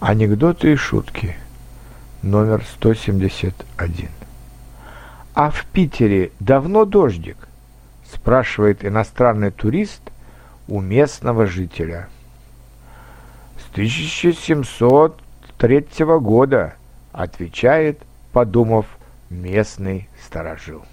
Анекдоты и шутки. Номер 171. А в Питере давно дождик? Спрашивает иностранный турист у местного жителя. С 1703 года, отвечает, подумав, местный сторожил.